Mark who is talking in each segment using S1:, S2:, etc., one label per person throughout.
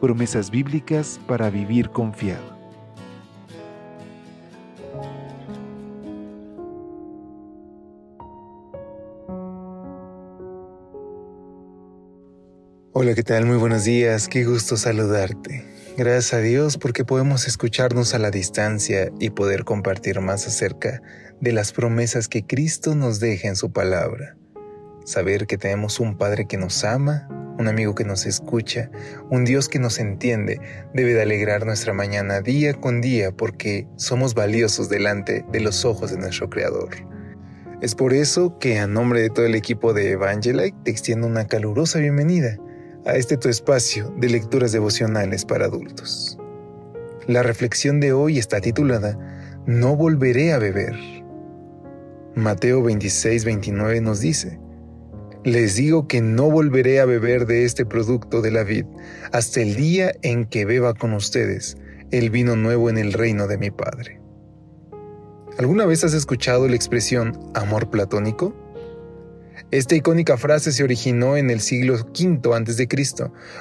S1: promesas bíblicas para vivir confiado.
S2: Hola, ¿qué tal? Muy buenos días, qué gusto saludarte. Gracias a Dios porque podemos escucharnos a la distancia y poder compartir más acerca de las promesas que Cristo nos deja en su palabra. Saber que tenemos un Padre que nos ama un amigo que nos escucha, un Dios que nos entiende, debe de alegrar nuestra mañana día con día porque somos valiosos delante de los ojos de nuestro Creador. Es por eso que a nombre de todo el equipo de Evangelite te extiendo una calurosa bienvenida a este tu espacio de lecturas devocionales para adultos. La reflexión de hoy está titulada No volveré a beber. Mateo 26, 29 nos dice, les digo que no volveré a beber de este producto de la vid hasta el día en que beba con ustedes el vino nuevo en el reino de mi Padre. ¿Alguna vez has escuchado la expresión amor platónico? Esta icónica frase se originó en el siglo V a.C.,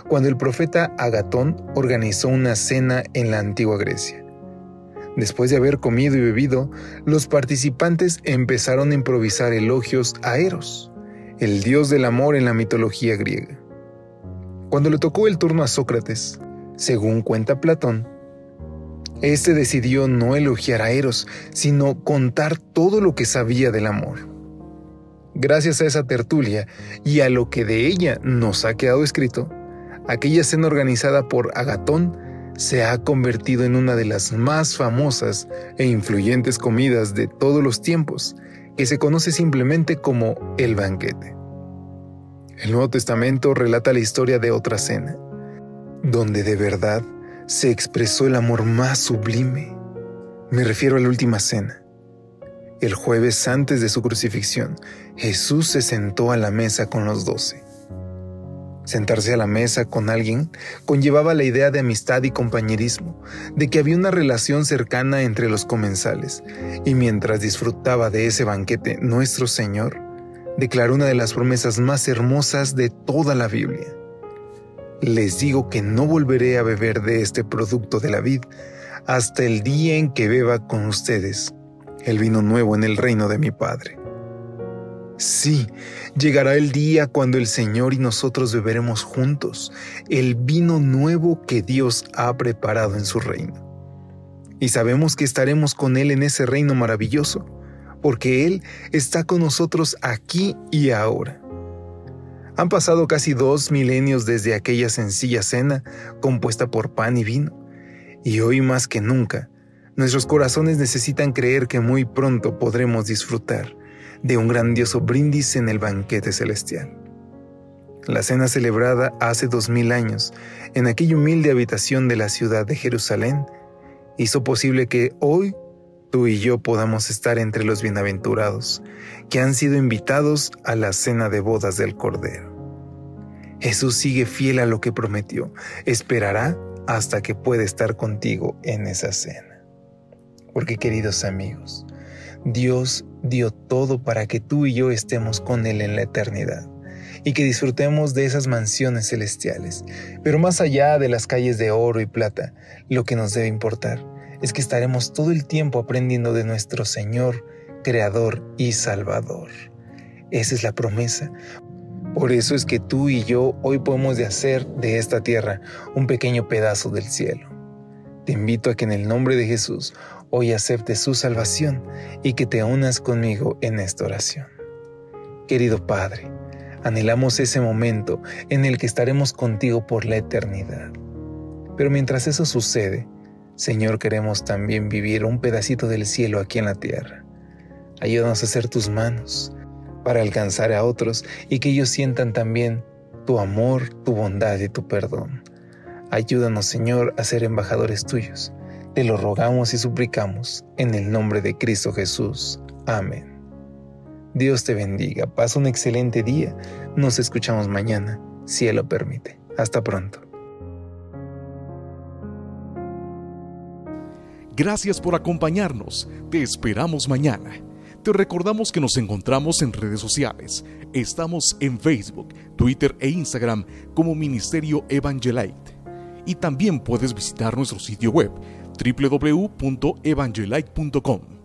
S2: cuando el profeta Agatón organizó una cena en la antigua Grecia. Después de haber comido y bebido, los participantes empezaron a improvisar elogios a Eros, el dios del amor en la mitología griega. Cuando le tocó el turno a Sócrates, según cuenta Platón, este decidió no elogiar a Eros, sino contar todo lo que sabía del amor. Gracias a esa tertulia y a lo que de ella nos ha quedado escrito, aquella cena organizada por Agatón se ha convertido en una de las más famosas e influyentes comidas de todos los tiempos que se conoce simplemente como el banquete. El Nuevo Testamento relata la historia de otra cena, donde de verdad se expresó el amor más sublime. Me refiero a la última cena. El jueves antes de su crucifixión, Jesús se sentó a la mesa con los doce. Sentarse a la mesa con alguien conllevaba la idea de amistad y compañerismo, de que había una relación cercana entre los comensales, y mientras disfrutaba de ese banquete, nuestro Señor declaró una de las promesas más hermosas de toda la Biblia. Les digo que no volveré a beber de este producto de la vid hasta el día en que beba con ustedes el vino nuevo en el reino de mi Padre. Sí, llegará el día cuando el Señor y nosotros beberemos juntos el vino nuevo que Dios ha preparado en su reino. Y sabemos que estaremos con Él en ese reino maravilloso, porque Él está con nosotros aquí y ahora. Han pasado casi dos milenios desde aquella sencilla cena compuesta por pan y vino, y hoy más que nunca, nuestros corazones necesitan creer que muy pronto podremos disfrutar de un grandioso brindis en el banquete celestial. La cena celebrada hace dos mil años en aquella humilde habitación de la ciudad de Jerusalén hizo posible que hoy tú y yo podamos estar entre los bienaventurados que han sido invitados a la cena de bodas del Cordero. Jesús sigue fiel a lo que prometió, esperará hasta que pueda estar contigo en esa cena. Porque queridos amigos, Dios dio todo para que tú y yo estemos con Él en la eternidad y que disfrutemos de esas mansiones celestiales. Pero más allá de las calles de oro y plata, lo que nos debe importar es que estaremos todo el tiempo aprendiendo de nuestro Señor, Creador y Salvador. Esa es la promesa. Por eso es que tú y yo hoy podemos de hacer de esta tierra un pequeño pedazo del cielo. Te invito a que en el nombre de Jesús hoy aceptes su salvación y que te unas conmigo en esta oración. Querido Padre, anhelamos ese momento en el que estaremos contigo por la eternidad. Pero mientras eso sucede, Señor, queremos también vivir un pedacito del cielo aquí en la tierra. Ayúdanos a hacer tus manos para alcanzar a otros y que ellos sientan también tu amor, tu bondad y tu perdón. Ayúdanos, Señor, a ser embajadores tuyos. Te lo rogamos y suplicamos en el nombre de Cristo Jesús. Amén. Dios te bendiga, pasa un excelente día. Nos escuchamos mañana, si Él lo permite. Hasta pronto.
S3: Gracias por acompañarnos. Te esperamos mañana. Te recordamos que nos encontramos en redes sociales. Estamos en Facebook, Twitter e Instagram como Ministerio Evangelite. Y también puedes visitar nuestro sitio web www.evangelite.com